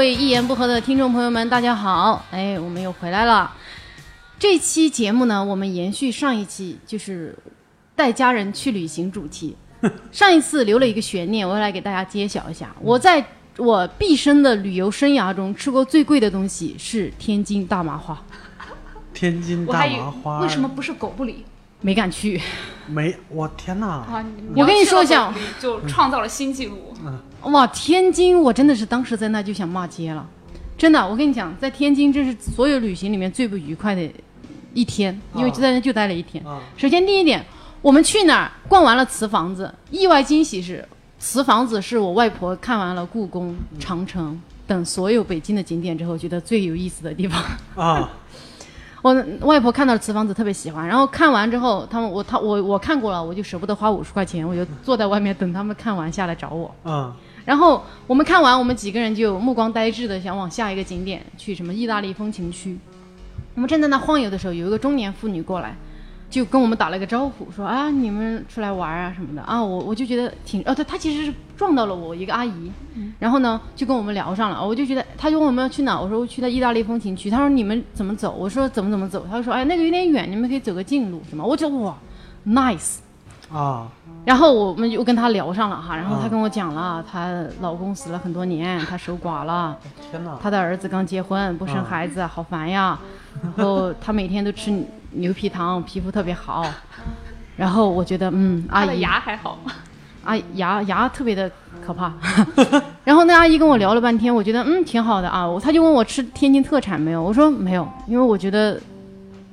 位一言不合的听众朋友们，大家好！哎，我们又回来了。这期节目呢，我们延续上一期，就是带家人去旅行主题。上一次留了一个悬念，我要来给大家揭晓一下。我在我毕生的旅游生涯中吃过最贵的东西是天津大麻花，天津大麻花，为什么不是狗不理没敢去。没？我天哪！啊？我跟你说一下就创造了新纪录。哇，天津，我真的是当时在那就想骂街了，真的。我跟你讲，在天津这是所有旅行里面最不愉快的一天，因为就在那就待了一天。啊首先第一点，我们去哪儿逛完了瓷房子，意外惊喜是瓷房子是我外婆看完了故宫、长城等所有北京的景点之后，觉得最有意思的地方。啊我外婆看到瓷房子特别喜欢，然后看完之后，他们我他我我看过了，我就舍不得花五十块钱，我就坐在外面等他们看完下来找我。嗯然后我们看完，我们几个人就目光呆滞的想往下一个景点去，什么意大利风情区。我们正在那晃悠的时候，有一个中年妇女过来，就跟我们打了个招呼，说啊你们出来玩啊什么的啊。我我就觉得挺哦，他他其实是撞到了我一个阿姨，然后呢就跟我们聊上了。我就觉得他就问我们要去哪，我说我去的意大利风情区。他说你们怎么走？我说怎么怎么走？他就说哎那个有点远，你们可以走个近路什么。我觉得哇，nice。啊然后我们就跟她聊上了哈，然后她啊跟我讲了，她老公死了很多年，她守寡了，天哪！她的儿子刚结婚，不生啊孩子，好烦呀。然后她每天都吃牛皮糖，皮肤特别好。然后我觉得，嗯，阿姨牙还好，阿牙牙特别的可怕。然后那阿姨跟我聊了半天，我觉得嗯挺好的啊。我她就问我吃天津特产没有，我说没有，因为我觉得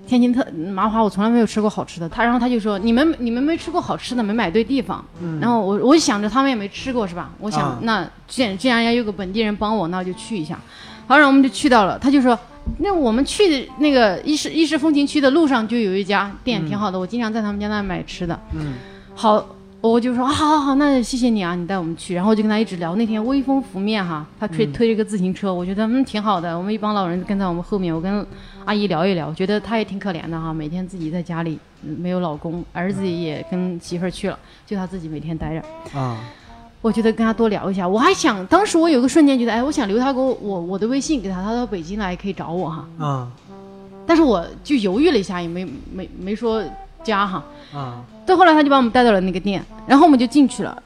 天津特麻花我从来没有吃过好吃的。他然后他就说你们你们没吃过好吃的，没买对地方。然后我我就想着他们也没吃过是吧？我想、啊那既然既然要有个本地人帮我，那我就去一下。好，然后我们就去到了，他就说。那我们去的那个意式意式风情区的路上就有一家店挺好的，我经常在他们家那买吃的。嗯好，我就说啊好好好，那谢谢你啊，你带我们去。然后我就跟他一直聊。那天微风拂面哈，他推、推着个自行车，我觉得嗯挺好的。我们一帮老人跟在我们后面，我跟阿姨聊一聊，觉得她也挺可怜的哈，每天自己在家里嗯没有老公，儿子也跟媳妇儿去了，就她自己每天待着。啊我觉得跟他多聊一下，我还想，当时我有个瞬间觉得，哎，我想留他给我我我的微信给他，他到北京来可以找我哈。啊但是我就犹豫了一下，也没没没说加哈。啊到后来他就把我们带到了那个店，然后我们就进去了，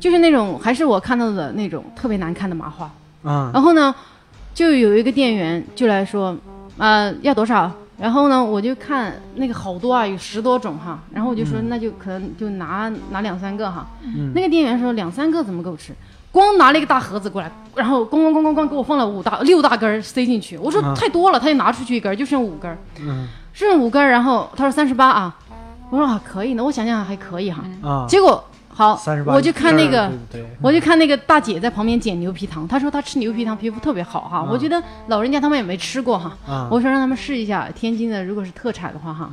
就是那种还是我看到的那种特别难看的麻花。啊然后呢，就有一个店员就来说，呃，要多少？然后呢，我就看那个好多啊，有十多种哈。然后我就说，那就可能就拿拿两三个哈。那个店员说两三个怎么够吃？光拿了一个大盒子过来，然后咣咣咣咣咣给我放了五大六大根儿塞进去。我说啊太多了，他就拿出去一根，就剩五根，嗯剩五根。然后他说三十八啊，我说啊可以呢，我想想还可以哈。啊！结果好我就看那个。我就看那个大姐在旁边捡牛皮糖，她说她吃牛皮糖皮肤特别好哈。我觉得老人家他们也没吃过哈，啊我说让他们试一下天津的，如果是特产的话哈。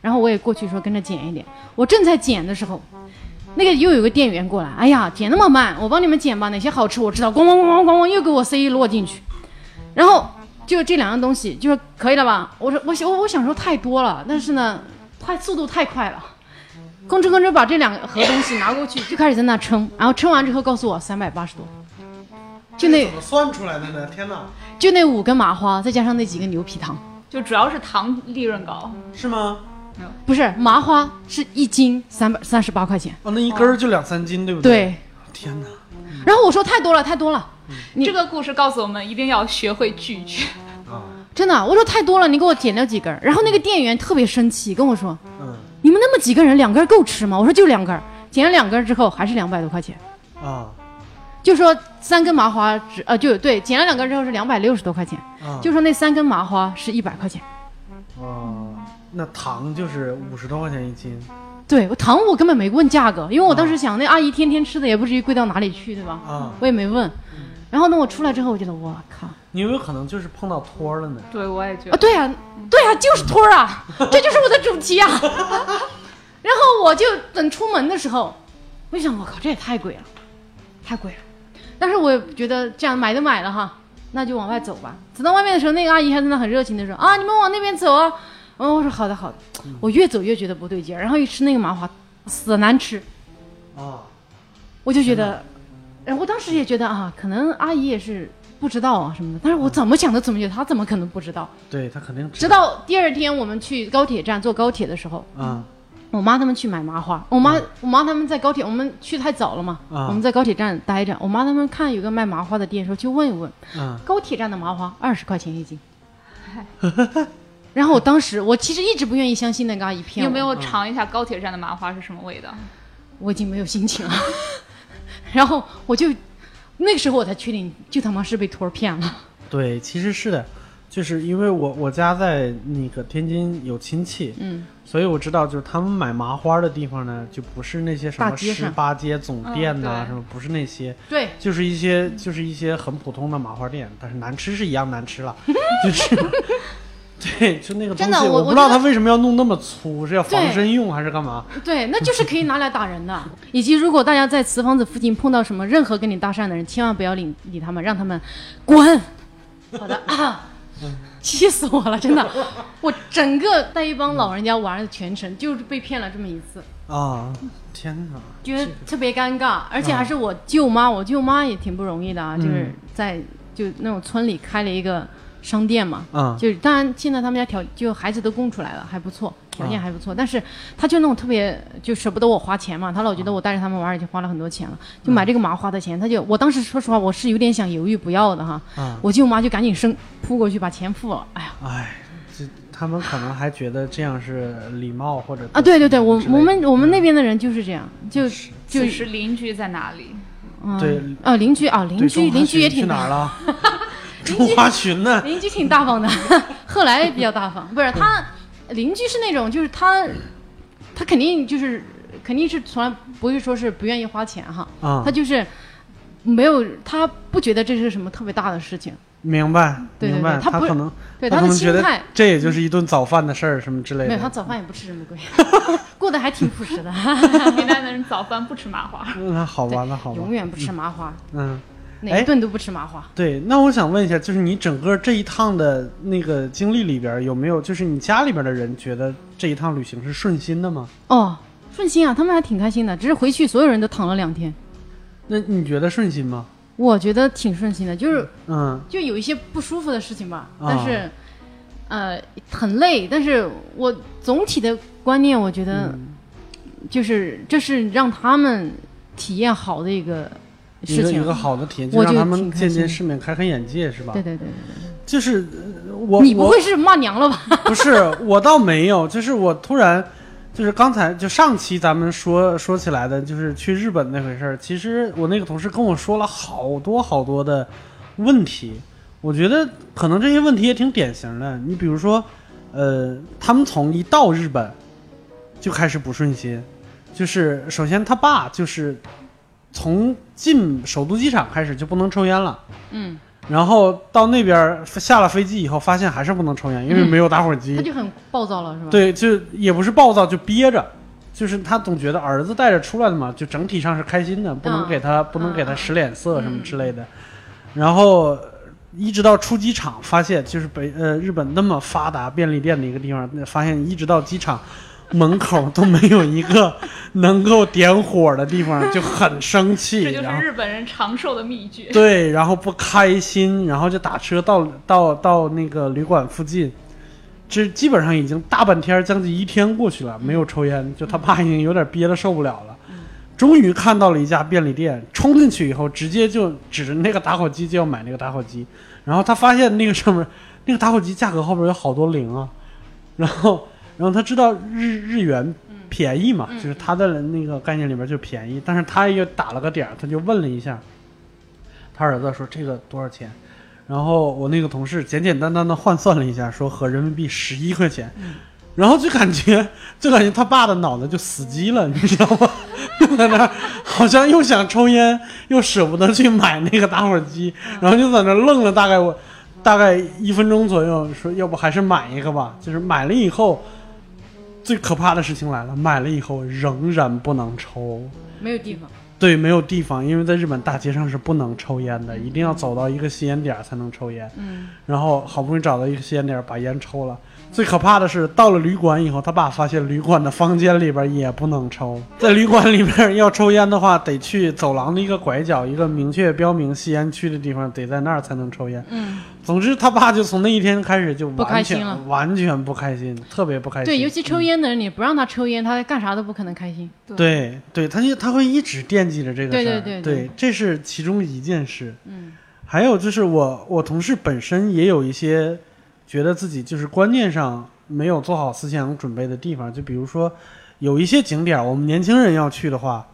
然后我也过去说跟着捡一点。我正在捡的时候，那个又有个店员过来，哎呀，捡那么慢，我帮你们捡吧，哪些好吃我知道，咣咣咣咣咣咣又给我塞一摞进去，然后就这两样东西，就是可以了吧？我说我想我我想说太多了，但是呢，太速度太快了。吭哧吭哧把这两盒东西拿过去，就开始在那称，然后称完之后告诉我三百八十多，就那怎么算出来的呢？天哪！就那五根麻花，再加上那几个牛皮糖，就主要是糖利润高。是吗？不是麻花是一斤三百三十八块钱，哦，那一根儿就两三斤，对不对。对？天哪！然后我说太多了，太多了，你这个故事告诉我们，一定要学会拒绝。啊真的，我说太多了，你给我减掉几根儿。然后那个店员特别生气，跟我说嗯你们那么几个人，两根够吃吗？我说就两根儿，减了两根之后还是两百多块钱，啊就说三根麻花只呃就对，剪了两根之后是两百六十多块钱，啊！就说那三根麻花是一百块钱。哦，那糖就是五十多块钱一斤对我糖我根本没问价格，因为我当时想那阿姨天天吃的也不至于贵到哪里去，对吧？啊！我也没问。然后呢我出来之后，我觉得我靠你有没有可能就是碰到托儿了呢？对，我也觉啊，得。对啊，对啊，就是托儿啊，这就是我的主题啊。然后我就等出门的时候，我就想，我靠，这也太贵了，太贵了。但是我觉得这样买都买了哈，那就往外走吧。走到外面的时候，那个阿姨还在那很热情的说啊，你们往那边走啊。嗯，我说好的好的。我越走越觉得不对劲儿，然后一吃那个麻花，死难吃。啊我就觉得，然后我当时也觉得啊，可能阿姨也是不不知道啊什么的。但是我怎么想都怎么觉得她怎么可能不知道？对她肯定知直到第二天我们去高铁站坐高铁的时候，啊我妈他们去买麻花，我妈、我妈他们在高铁，我们去太早了嘛，啊我们在高铁站待着，我妈他们看有个卖麻花的店，说去问一问，嗯高铁站的麻花二十块钱一斤。然后我当时我其实一直不愿意相信那个阿姨骗我，有没有尝一下高铁站的麻花是什么味道？我已经没有心情了。然后我就那个时候我才确定，就他妈是被托儿骗了。对，其实是的，就是因为我我家在那个天津有亲戚，嗯，所以我知道，就是他们买麻花的地方呢，就不是那些什么十八街总店呐、嗯什么不是那些，对，就是一些就是一些很普通的麻花店，但是难吃是一样难吃了，就是。对，就那个东真的我，不知道他为什么要弄那么粗，是要防身用还是干嘛？对，那就是可以拿来打人的。以及如果大家在瓷房子附近碰到什么任何跟你搭讪的人，千万不要理理他们，让他们滚。好的啊，气死我了，真的，我整个带一帮老人家玩的全程，就是被骗了这么一次，啊，天哪！觉得特别尴尬，而且还是我舅妈，我舅妈也挺不容易的啊，就是在就那种村里开了一个商店嘛，嗯就是当然现在他们家条就孩子都供出来了，还不错，条件还不错。但是他就那种特别就舍不得我花钱嘛，他老觉得我带着他们玩已经花了很多钱了，就买这个麻花的钱，他就我当时说实话我是有点想犹豫不要的哈，啊！我舅妈就赶紧生扑过去把钱付了，哎呀。哎，这他们可能还觉得这样是礼貌或者啊对对对，我我们我们那边的人就是这样，就就是邻居在哪里？嗯。对。啊邻居啊邻居邻居也挺群去哪儿，了？中华群呢？邻居挺大方的，后来比较大方，不是他邻居是那种就是他他肯定就是肯定是从来不会说是不愿意花钱哈，啊他，就是没有他不觉得这是什么特别大的事情，明白对对明白，对他不可能对他的他可能觉得心态。这也就是一顿早饭的事儿什么之类没有，他。早饭也不吃这么贵，过得还挺朴实的，云南的人早饭不吃麻花。嗯那好吧，那好吧永，远不吃麻花，嗯，哎哪一顿都不吃麻花。对。那我想问一下，就是你整个这一趟的那个经历里边，有没有就是你家里边的人觉得这一趟旅行是顺心的吗？哦，顺心啊，他们还挺开心的，只是回去所有人都躺了两天，那你觉得顺心吗？我觉得挺顺心的，就是嗯就有一些不舒服的事情吧，啊但是，呃，很累。但是我总体的观念，我觉得嗯就是这是让他们体验好的一个。一个一个好的体验，就让他们见见世面，开开眼界，是吧？对对对对就是呃我，你不会是骂娘了吧？不是，我倒没有，就是我突然，就是刚才就上期咱们说说起来的，就是去日本那回事儿。其实我那个同事跟我说了好多好多的问题，我觉得可能这些问题也挺典型的。你比如说，呃，他们从一到日本就开始不顺心，就是首先他爸就是从进首都机场开始就不能抽烟了。嗯，然后到那边下了飞机以后，发现还是不能抽烟，因为没有打火机。他就很暴躁了，是吧？，对，就也不是暴躁，就憋着，就是他总觉得儿子带着出来的嘛，就整体上是开心的，不能嗯给他、不能给他使脸色什么之类的。然后一直到出机场，发现就是北呃日本那么发达便利店的一个地方，发现一直到机场。门口都没有一个能够点火的地方，就很生气。这就是日本人长寿的秘诀。对，然后不开心，然后就打车到到到那个旅馆附近，这基本上已经大半天，将近一天过去了，没有抽烟，就他爸已经有点憋得受不了了。终于看到了一家便利店，冲进去以后，直接就指着那个打火机就要买那个打火机，然后他发现那个上面那个打火机价格后边有好多零啊，然后然后他知道日日元便宜嘛，就是他的那个概念里边就便宜，但是他也打了个点儿，他就问了一下，他儿子说这个多少钱？然后我那个同事简简单单的换算了一下，说合人民币十一块钱，然后就感觉就感觉他爸的脑子就死机了，你知道吗？就在那儿好像又想抽烟，又舍不得去买那个打火机，然后就在那儿愣了大概我大概一分钟左右，说要不还是买一个吧。就是买了以后，最可怕的事情来了，买了以后仍然不能抽。没有地方。对，没有地方，因为在日本大街上是不能抽烟的，一定要走到一个吸烟点儿才能抽烟。嗯，然后好不容易找到一个吸烟点儿，把烟抽了，最可怕的是，到了旅馆以后，他爸发现旅馆的房间里边也不能抽，在旅馆里边要抽烟的话，得去走廊的一个拐角，一个明确标明吸烟区的地方，得在那儿才能抽烟。嗯，总之，他爸就从那一天开始就不开完全心了完全不开心，特别不开心。对，尤其抽烟的人，你不让他抽烟，他干啥都不可能开心。对对，他就他会一直惦记着这个事儿。对对对对这是其中一件事。嗯，还有就是我我同事本身也有一些觉得自己就是观念上没有做好思想准备的地方，就比如说有一些景点，我们年轻人要去的话，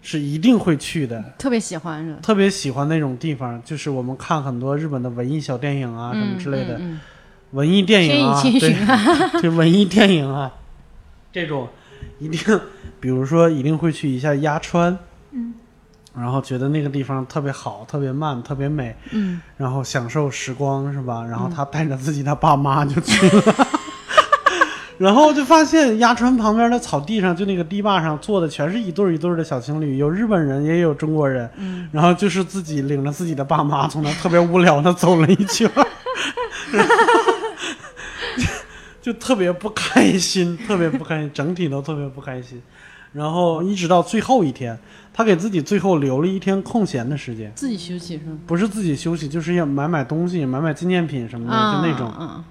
是一定会去的。特别喜欢特别喜欢那种地方，就是我们看很多日本的文艺小电影啊，什么之类的、嗯文艺电影啊，对寻啊，对文艺电影啊，这种一定，比如说一定会去一下鸭川，嗯，然后觉得那个地方特别好，特别慢，特别美，嗯，然后享受时光是吧？然后他带着自己的爸妈就去了。然后就发现鸭川旁边的草地上，就那个堤坝上坐的全是一对儿一对儿的小情侣，有日本人也有中国人。嗯，然后就是自己领着自己的爸妈从那特别无聊的走了一圈儿，就 就特别不开心，特别不开心，整体都特别不开心。然后一直到最后一天，他给自己最后留了一天空闲的时间，自己休息是吗？不是自己休息，就是要买买东西，买买纪念品什么的，啊，就那种。嗯，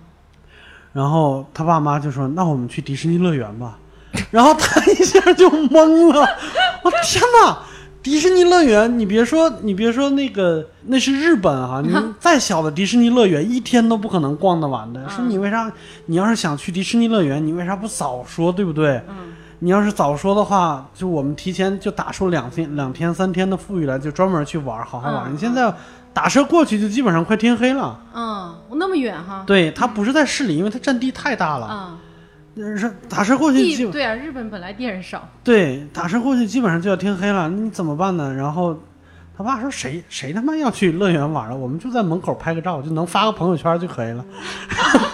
然后他爸妈就说：“那我们去迪士尼乐园吧。” 然后他一下就懵了，我天哪！迪士尼乐园，你别说，你别说那个，那是日本哈、你再小的迪士尼乐园，一天都不可能逛得完的。说你为啥？你要是想去迪士尼乐园，你为啥不早说，对不对？嗯你要是早说的话，就我们提前就打出两天、两天、三天的富裕来，就专门去玩，好好玩。嗯你现在打车过去，就基本上快天黑了。嗯，那么远哈，对，它不是在市里，因为它占地太大了。啊，呃是打车过去基本对啊，日本本来地儿少，对打车过去基本上就要天黑了，你怎么办呢？然后他爸说谁谁他妈要去乐园玩了？我们就在门口拍个照，就能发个朋友圈就可以了。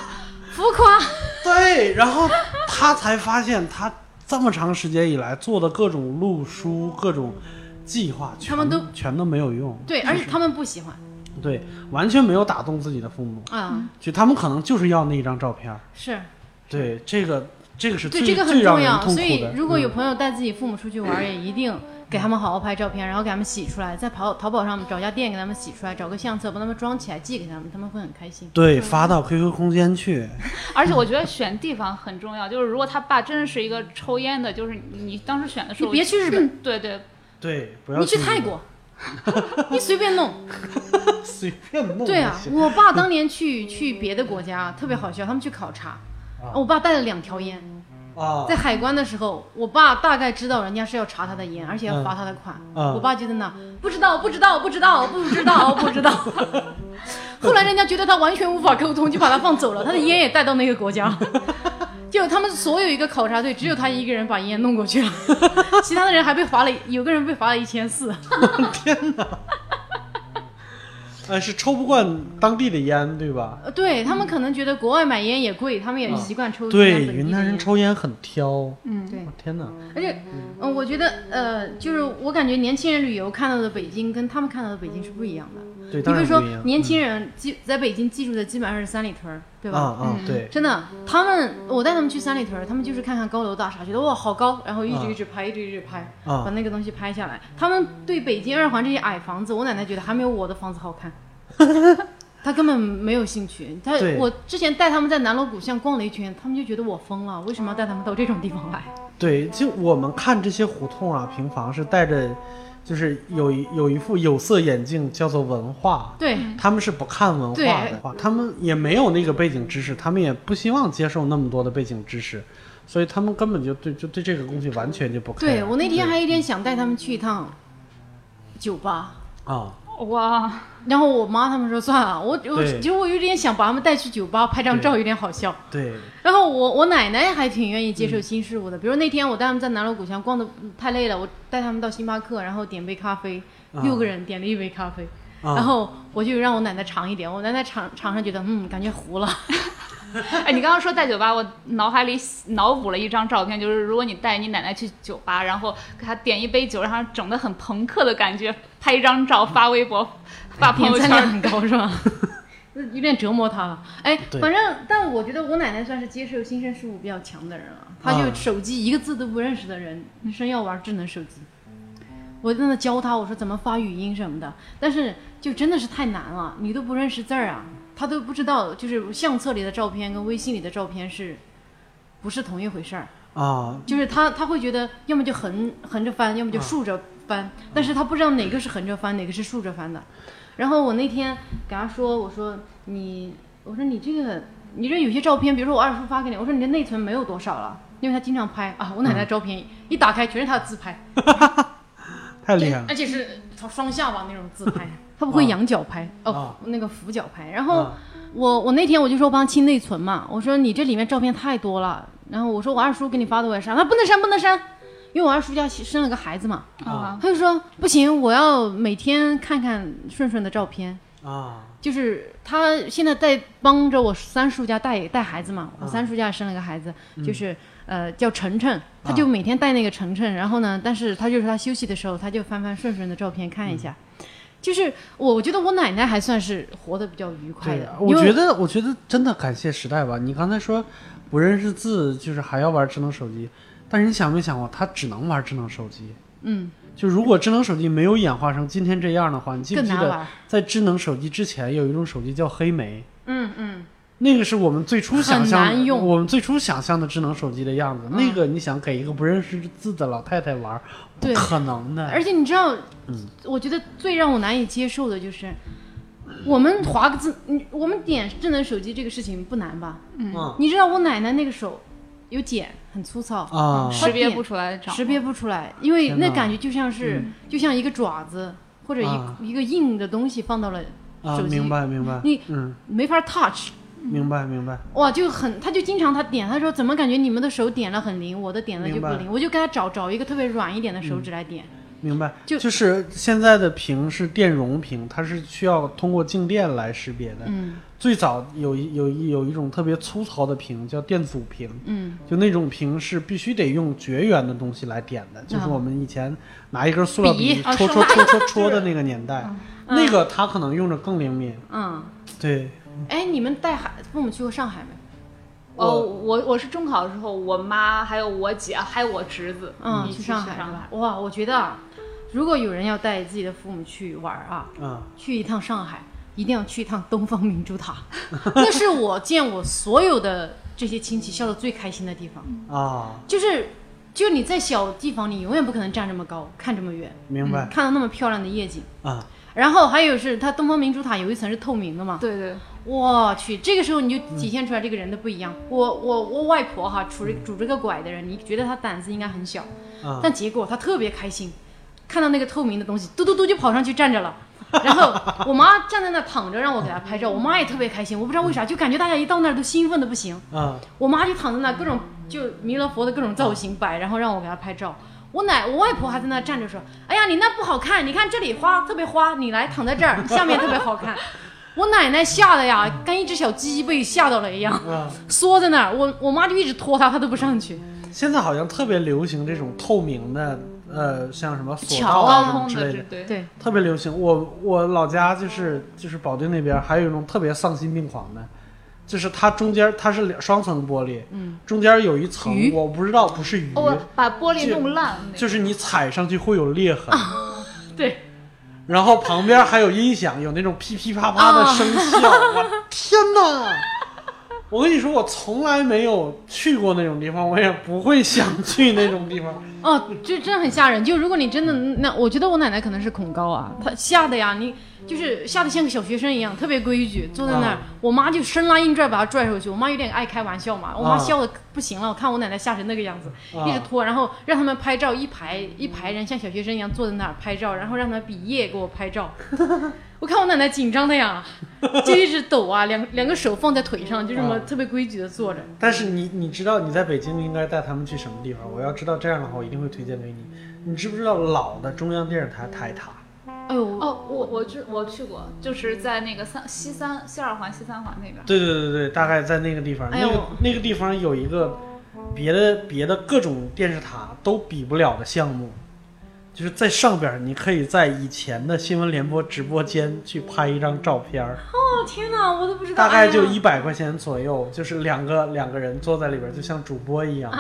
浮夸，对，然后他才发现他这么长时间以来做的各种路书、各种计划，全他们都全都没有用。对，而且他们不喜欢对，完全没有打动自己的父母，啊，就他们可能就是要那一张照片儿。是对，这个这个是对最这个很重要，所以如果有朋友带自己父母出去玩，也一定给他们好好拍照片，然后给他们洗出来，在淘淘宝上找家店给他们洗出来，找个相册帮他们装起来寄给他们，他们会很开心。对发到 QQ 空间去，而且我觉得选地方很重要，就是如果他爸真的是一个抽烟的，就是你当时选的时你候，别去日本，对对，对，不要你去泰国，你随便弄。随便弄。对啊，我爸当年去去别的国家特别好笑，他们去考察，我爸带了两条烟，啊，在海关的时候，我爸大概知道人家是要查他的烟，而且要罚他的款。嗯我爸就在那不知道，不知道，不知道，不知道，不知道。后来人家觉得他完全无法沟通，就把他放走了，他的烟也带到那个国家。就他们所有一个考察队，只有他一个人把烟弄过去了，其他的人还被罚了，有个人被罚了一千四。呃，是抽不惯当地的烟，对吧？呃对他们可能觉得国外买烟也贵，他们也习惯抽对，云南人抽烟很挑。嗯，对天哪！而且，嗯，我觉得，呃，就是我感觉年轻人旅游看到的北京跟他们看到的北京是不一样的。对，你比如说当然不一样。，年轻人基在北京记住的基本上是三里屯儿，对吧？啊啊，嗯对，真的，他们我带他们去三里屯，他们就是看看高楼大厦，觉得哇好高，然后一直一直拍，一直一直拍，啊把那个东西拍下来。他们对北京二环这些矮房子，我奶奶觉得还没有我的房子好看。他根本没有兴趣。他我之前带他们在南锣鼓巷逛了一圈，他们就觉得我疯了，为什么要带他们到这种地方来？对，就我们看这些胡同啊、平房是带着，就是有一有一副有色眼镜，叫做文化。对，他们是不看文化的话，他们也没有那个背景知识，他们也不希望接受那么多的背景知识，所以他们根本就对就对这个东西完全就不看。对我那天还有点想带他们去一趟酒吧，啊，哇，然后我妈他们说算了，我我其实我有点想把他们带去酒吧拍张照，有点好笑。对，然后我我奶奶还挺愿意接受新事物的，比如那天我带他们在南锣鼓巷逛的太累了，我带他们到星巴克，然后点杯咖啡，啊。六个人点了一杯咖啡，啊。然后我就让我奶奶尝一点，我奶奶尝尝上觉得嗯感觉糊了，哎，你刚刚说带酒吧，我脑海里脑补了一张照片，就是如果你带你奶奶去酒吧，然后给她点一杯酒，让她整得很朋克的感觉，拍一张照发微博、发朋友圈。很高是吧？有点折磨他了。哎，反正但我觉得我奶奶算是接受新生事物比较强的人了。她就啊手机一个字都不认识的人，生要玩智能手机。我在那教她，我说怎么发语音什么的，但是就真的是太难了，你都不认识字儿啊，她都不知道，就是相册里的照片跟微信里的照片是，不是同一回事儿。啊，就是他他会觉得要么就横横着翻，要么就竖着翻，但是他不知道哪个是横着翻，哪个是竖着翻的。然后我那天给他说，我说你，我说你这个，你这有些照片，比如说我二叔发给你，我说你的内存没有多少了，因为他经常拍啊，我奶奶照片一打开全是他的自拍，太厉害了。而且是双下巴那种自拍，他不会仰角拍，哦啊，那个俯角拍。然后啊。我我那天我就说我帮他清内存嘛，我说你这里面照片太多了，然后我说我二叔给你发的我也删，他不能删不能删，因为我二叔家生了个孩子嘛，啊，他就说不行，我要每天看看顺顺的照片。啊。就是他现在在帮着我三叔家带带孩子嘛，我三叔家也生了个孩子，就是呃叫晨晨，他就每天带那个晨晨，然后呢，但是他就是他休息的时候，他就翻翻顺顺的照片看一下。就是我我觉得我奶奶还算是活得比较愉快的，，我觉得我觉得真的感谢时代吧。你刚才说不认识字，就是还要玩智能手机，但是你想没想过，他只能玩智能手机。嗯就如果智能手机没有演化成今天这样的话，你记不记得。在智能手机之前有一种手机叫黑莓？嗯嗯，那个是我们最初想象我们最初想象的智能手机的样子。嗯那个你想给一个不认识字的老太太玩，不可能的。而且你知道，嗯我觉得最让我难以接受的就是，我们划个字，你我们点智能手机这个事情不难吧？嗯你知道我奶奶那个手有茧，很粗糙，啊，识别不出来长识别不出来，因为那感觉就像是、就像一个爪子或者一、啊一个硬的东西放到了啊，手机明白明白，你嗯，没法 touch，明白明白，哇，就很他就经常他点，他说怎么感觉你们的手点了很灵，我的点了就不灵，我就给他找找一个特别软一点的手指来点，明白，就就是现在的屏是电容屏，它是需要通过静电来识别的。嗯。最早有一有一有一种特别粗糙的屏叫电阻屏，嗯。就那种屏是必须得用绝缘的东西来点的，就是啊我们以前拿一根塑料笔笔戳戳戳戳戳的 那个年代，嗯那个它可能用着更灵敏。嗯，对，哎，你们带孩父母去过上海没？哦，我我是中考的时候，我妈还有我姐还有我侄子，嗯，去上海上是吧？哇，我觉得啊，如果有人要带自己的父母去玩啊，嗯去一趟上海，一定要去一趟东方明珠塔，那是我见我所有的这些亲戚笑得最开心的地方。啊，就是，就你在小地方，你永远不可能站这么高，看这么远，明白看到那么漂亮的夜景。啊，然后还有是它东方明珠塔有一层是透明的嘛，对对，我去，这个时候你就体现出来这个人的不一样。我我我外婆哈，拄着拄着个拐的人，你觉得她胆子应该很小，啊但结果她特别开心，看到那个透明的东西，嘟嘟嘟就跑上去站着了。然后我妈站在那躺着，让我给她拍照，我妈也特别开心，我不知道为啥，就感觉大家一到那儿都兴奋的不行。啊，我妈就躺在那，各种就弥勒佛的各种造型摆，然后让我给她拍照。我奶我外婆还在那站着说：“哎呀，你那不好看，你看这里花特别花，你来躺在这儿，下面特别好看。”我奶奶吓得呀，跟一只小鸡被吓到了一样，啊，缩在那儿。我我妈就一直拖她，她都不上去。现在好像特别流行这种透明的，呃，像什么索道桥啊什么之类的，对对，特别流行。我我老家就是就是保定那边，还有一种特别丧心病狂的，就是它中间它是两双层玻璃，嗯，中间有一层我不知道不是鱼，哦，把玻璃弄烂，那个就是你踩上去会有裂痕，对，然后旁边还有音响，有那种噼噼啪啪的声效，我天哪！我跟你说，我从来没有去过那种地方，我也不会想去那种地方。哦，这真的很吓人。就如果你真的那，我觉得我奶奶可能是恐高啊，她吓的呀，你就是吓得像个小学生一样，特别规矩，坐在那儿。啊我妈就生拉硬拽把她拽出去。我妈有点爱开玩笑嘛，我妈啊笑的不行了。我看我奶奶吓成那个样子，啊一直拖，然后让他们拍照，一排一排人像小学生一样坐在那儿拍照，然后让他们比耶给我拍照。我看我奶奶紧张的呀，就一直抖啊，两两个手放在腿上，就这么啊特别规矩的坐着。但是你你知道你在北京应该带他们去什么地方？我要知道这样的话，我一定会推荐给你。你知不知道老的中央电视台台塔？我我去我去过，就是在那个三西三西二环西三环那边。对对对对，大概在那个地方。哎那个那个地方有一个别的别的各种电视塔都比不了的项目，就是在上边，你可以在以前的新闻联播直播间去拍一张照片。哦天哪，我都不知道，大概就一百块钱左右，就是两个两个人坐在里边，就像主播一样。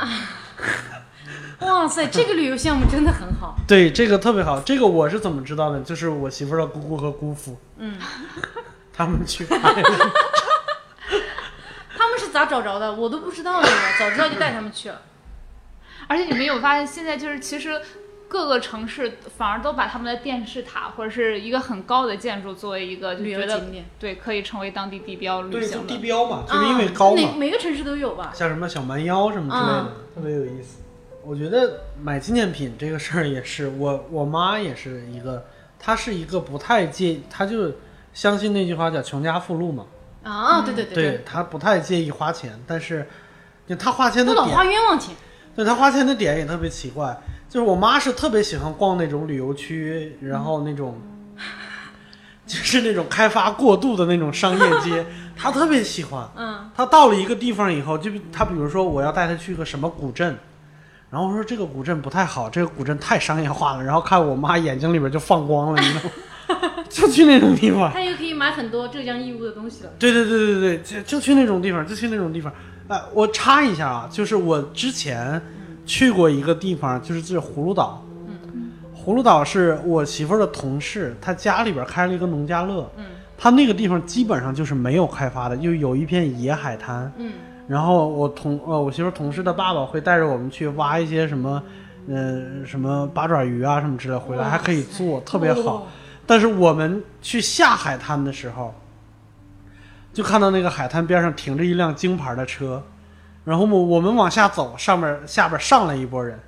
哇塞，这个旅游项目真的很好。对，这个特别好。这个我是怎么知道的？就是我媳妇儿的姑姑和姑父，嗯，他们去拍的。他们是咋找着的？我都不知道呢，早知道就带他们去了。而且你们有发现，现在就是其实各个城市反而都把他们的电视塔或者是一个很高的建筑作为一个就旅游觉得景点对可以成为当地地标旅对，就行的。地标嘛，就是因为高嘛。啊每每个城市都有吧？像什么小蛮腰什么之类的，嗯特别有意思。我觉得买纪念品这个事儿也是，我我妈也是一个，她是一个不太介，她就相信那句话叫穷家富路嘛，啊，对对对对，她不太介意花钱，但是就她花钱的点，老花冤枉钱。对她花钱的点也特别奇怪，就是我妈是特别喜欢逛那种旅游区，然后那种。就是那种开发过度的那种商业街，她特别喜欢。嗯，她到了一个地方以后，就比他比如说我要带她去个什么古镇，然后我说这个古镇不太好，这个古镇太商业化了，然后看我妈眼睛里边就放光了，你知道吗？就去那种地方。他又可以买很多浙江义乌的东西了。对对对对对，就就去那种地方，就去那种地方。哎、我插一下啊，就是我之前去过一个地方，就是这葫芦岛。葫芦岛是我媳妇儿的同事，他家里边开了一个农家乐。嗯他那个地方基本上就是没有开发的，就有一片野海滩。嗯，然后我同呃我媳妇同事的爸爸会带着我们去挖一些什么，呃什么八爪鱼啊什么之类，回来还可以做，特别好。哦但是我们去下海滩的时候，就看到那个海滩边上停着一辆京牌的车，然后我我们往下走，上面下边上来一波人，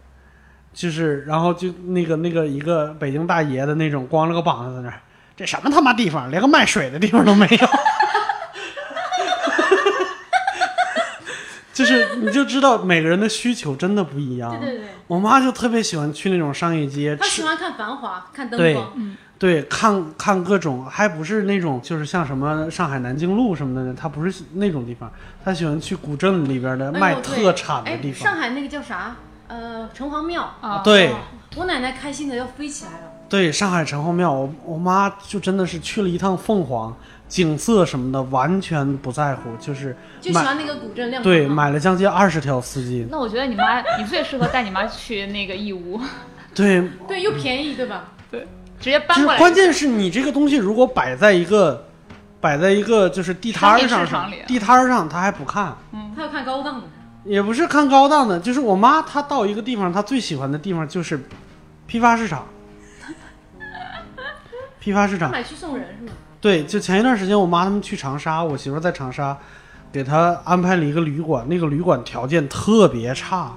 就是然后就那个那个一个北京大爷的那种，光着个膀子在那儿，这什么他妈地方，连个卖水的地方都没有。就是你就知道每个人的需求真的不一样。对对对，我妈就特别喜欢去那种商业街她，喜欢看繁华，看灯对光。对，看看各种，还不是那种就是像什么上海南京路什么的，她不是那种地方，她喜欢去古镇里边的卖特产的哎地方。上海那个叫啥？呃，城隍庙。啊，对我奶奶开心的要飞起来了。对，上海城隍庙，我我妈就真的是去了一趟凤凰，景色什么的完全不在乎，就是买就喜欢那个古镇亮对买了将近二十条丝巾，那我觉得你妈，你最适合带你妈去那个义乌，对，对，又便宜，对吧？对直接搬过来。就关键是你这个东西如果摆在一个摆在一个就是地摊儿上市场里地摊儿上，他还不看。他要看高档的。也不是看高档的，就是我妈她到一个地方，她最喜欢的地方就是批发市场。批发市场，他买去送人是吗？对，就前一段时间我妈他们去长沙，我媳妇在长沙，给她安排了一个旅馆，那个旅馆条件特别差，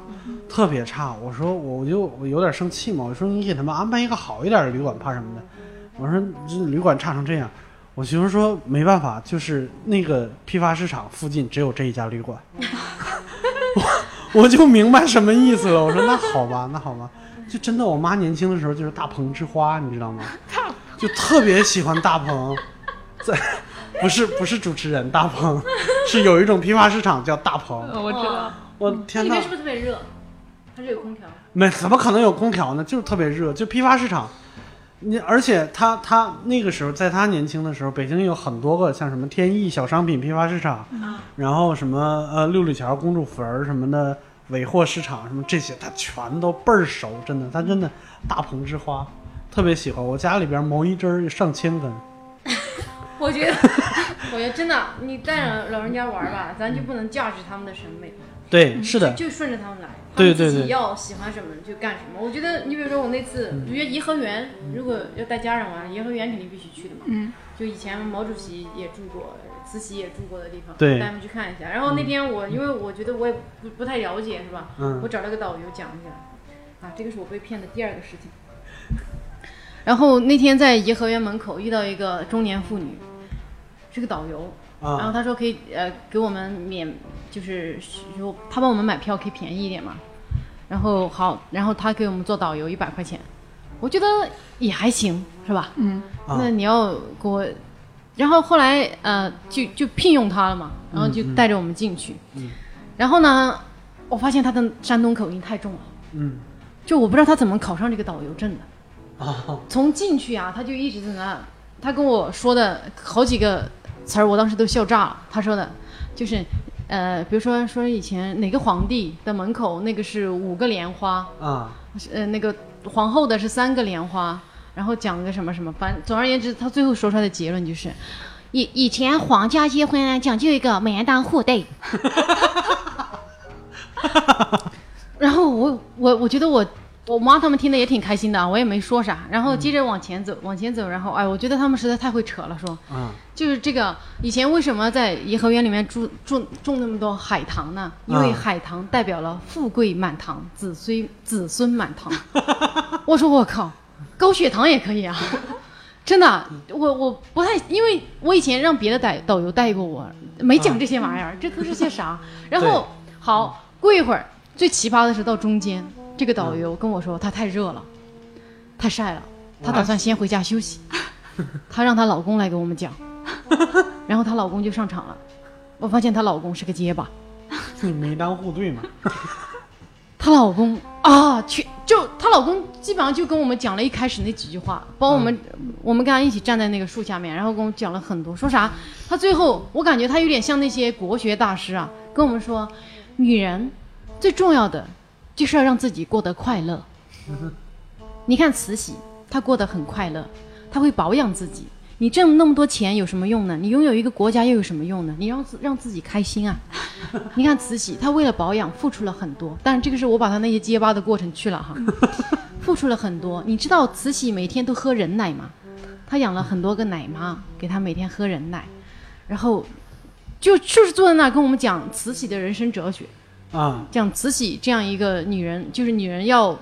特别差。我说我就我有点生气嘛，我说你给他们安排一个好一点的旅馆，怕什么的？我说这旅馆差成这样，我媳妇说没办法，就是那个批发市场附近只有这一家旅馆。我我就明白什么意思了。我说那好吧，那好吧，就真的我妈年轻的时候就是大鹏之花，你知道吗？就特别喜欢大鹏，在 不是不是主持人大鹏，是有一种批发市场叫大鹏。呃我知道，我天哪那边是，不是特别热？还是有空调？没怎么可能有空调呢？就是特别热，就批发市场。你而且他他那个时候，在他年轻的时候，北京有很多个像什么天意小商品批发市场，然后什么呃六里桥公主坟儿什么的尾货市场什么这些，他全都倍儿熟，真的，他真的大鹏之花，特别喜欢。我家里边毛衣针儿上千根，我觉得，我觉得真的，你带着老人家玩儿吧，咱就不能驾驭他们的审美，对，是的，就顺着他们来，他对对对们自己要喜欢什么就干什么。我觉得，你比如说我那次，嗯我觉得颐和园，如果要带家人玩，颐和园肯定必须去的嘛。嗯，就以前毛主席也住过，慈禧也住过的地方，对带他们去看一下。然后那天我，因为我觉得我也不不太了解，是吧？嗯我找了个导游讲一下。啊，这个是我被骗的第二个事情。然后那天在颐和园门口遇到一个中年妇女，是个导游，然后啊，他说可以呃给我们免，就是就他帮我们买票可以便宜一点嘛。然后好，然后她给我们做导游一百块钱，我觉得也还行，是吧？嗯，啊。那你要给我，然后后来呃就就聘用他了嘛，然后就带着我们进去。嗯然后呢，我发现他的山东口音太重了，嗯。就我不知道他怎么考上这个导游证的。啊，从进去啊，他就一直在那，他跟我说的好几个词儿，我当时都笑炸了。他说的，就是呃，比如说说以前哪个皇帝的门口那个是五个莲花，啊，呃，那个皇后的是三个莲花，然后讲个什么什么，反总而言之，他最后说出来的结论就是，以以前皇家结婚呢讲究一个门当户对。然后我我我觉得我我妈他们听的也挺开心的啊，我也没说啥。然后接着往前走，往前走，然后哎，我觉得他们实在太会扯了，说嗯，就是这个以前为什么在颐和园里面种种种那么多海棠呢？因为啊海棠代表了富贵满堂，子孙子孙满堂。我说我靠，高血糖也可以啊！真的，我我不太，因为我以前让别的导导游带过我，没讲这些玩意儿，这都是些啥？然后好过一会儿，最奇葩的是到中间，这个导游跟我说他太热了，太晒了，他打算先回家休息，她让她老公来给我们讲，然后她老公就上场了，我发现她老公是个结巴。你门当户对嘛？她老公啊，去就她老公基本上就跟我们讲了一开始那几句话，包括我们、我们跟他一起站在那个树下面，然后跟我们讲了很多，说啥？他最后我感觉他有点像那些国学大师啊，跟我们说，女人最重要的就是要让自己过得快乐。你看慈禧，她过得很快乐，她会保养自己。你挣那么多钱有什么用呢？你拥有一个国家又有什么用呢？你让自让自己开心啊！你看慈禧，她为了保养付出了很多，但是这个是我把她那些结巴的过程去了哈，付出了很多。你知道慈禧每天都喝人奶吗？她养了很多个奶妈，给她每天喝人奶，然后就就是坐在那儿跟我们讲慈禧的人生哲学，啊，讲慈禧这样一个女人，就是女人要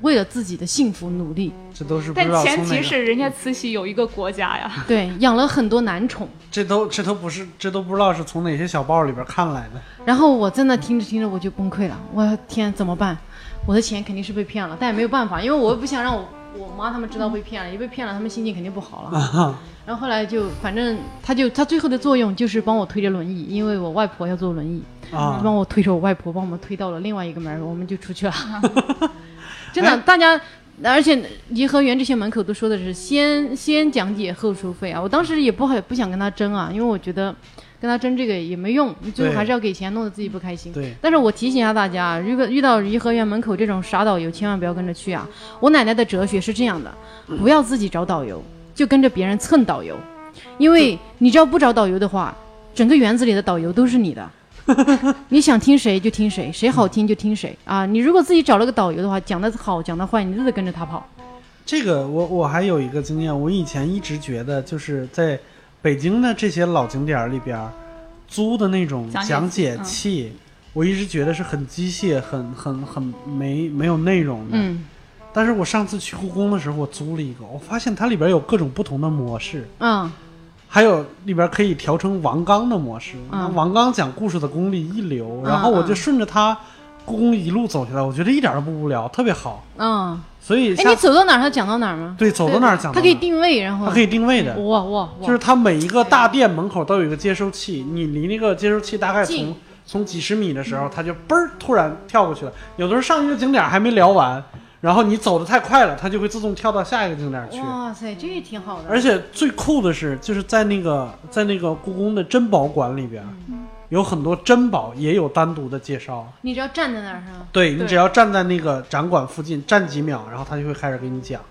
为了自己的幸福努力，这都是不但知道前提是人家慈禧有一个国家呀。对，养了很多男宠。这都这都不是，这都不知道是从哪些小报里边看来的。然后我在那听着听着我就崩溃了，我天怎么办？我的钱肯定是被骗了，但也没有办法，因为我又不想让我我妈他们知道被骗了，一被骗了他们心情肯定不好了。然后后来就反正他就他最后的作用就是帮我推着轮椅，因为我外婆要坐轮椅，啊帮我推着我外婆帮我们推到了另外一个门，我们就出去了。真的，哎大家。而且颐和园这些门口都说的是先先讲解后收费啊，我当时也不好不想跟他争啊，因为我觉得跟他争这个也没用，你最后还是要给钱，弄得自己不开心。对，但是我提醒一下大家，如果遇到颐和园门口这种傻导游，千万不要跟着去啊！我奶奶的哲学是这样的：不要自己找导游，就跟着别人蹭导游，因为你只要不找导游的话，整个园子里的导游都是你的。你想听谁就听谁，谁好听就听谁啊！你如果自己找了个导游的话，讲的好讲的坏，你都得跟着他跑。这个我我还有一个经验，我以前一直觉得就是在北京的这些老景点里边租的那种讲解器，我一直觉得是很机械、很很很没没有内容的。嗯但是我上次去故宫的时候，我租了一个，我发现它里边有各种不同的模式，嗯还有里边可以调成王刚的模式。王刚讲故事的功力一流，嗯然后我就嗯顺着他故宫一路走下来，我觉得一点都不无聊，特别好。所以哎你走到哪儿他讲到哪儿吗？对走到哪儿讲到他可以定位，然后它可以定位的。哇哇哇，就是它每一个大殿门口都有一个接收器，你离那个接收器大概从从几十米的时候，它就嘣儿突然跳过去了。有的时候上一个景点还没聊完，然后你走的太快了，它就会自动跳到下一个景点去。哇塞，这也挺好的。而且最酷的是，就是在那个在那个故宫的珍宝馆里边，有很多珍宝也有单独的介绍。你只要站在那儿是吗？对对你只要站在那个展馆附近站几秒，然后他就会开始给你讲。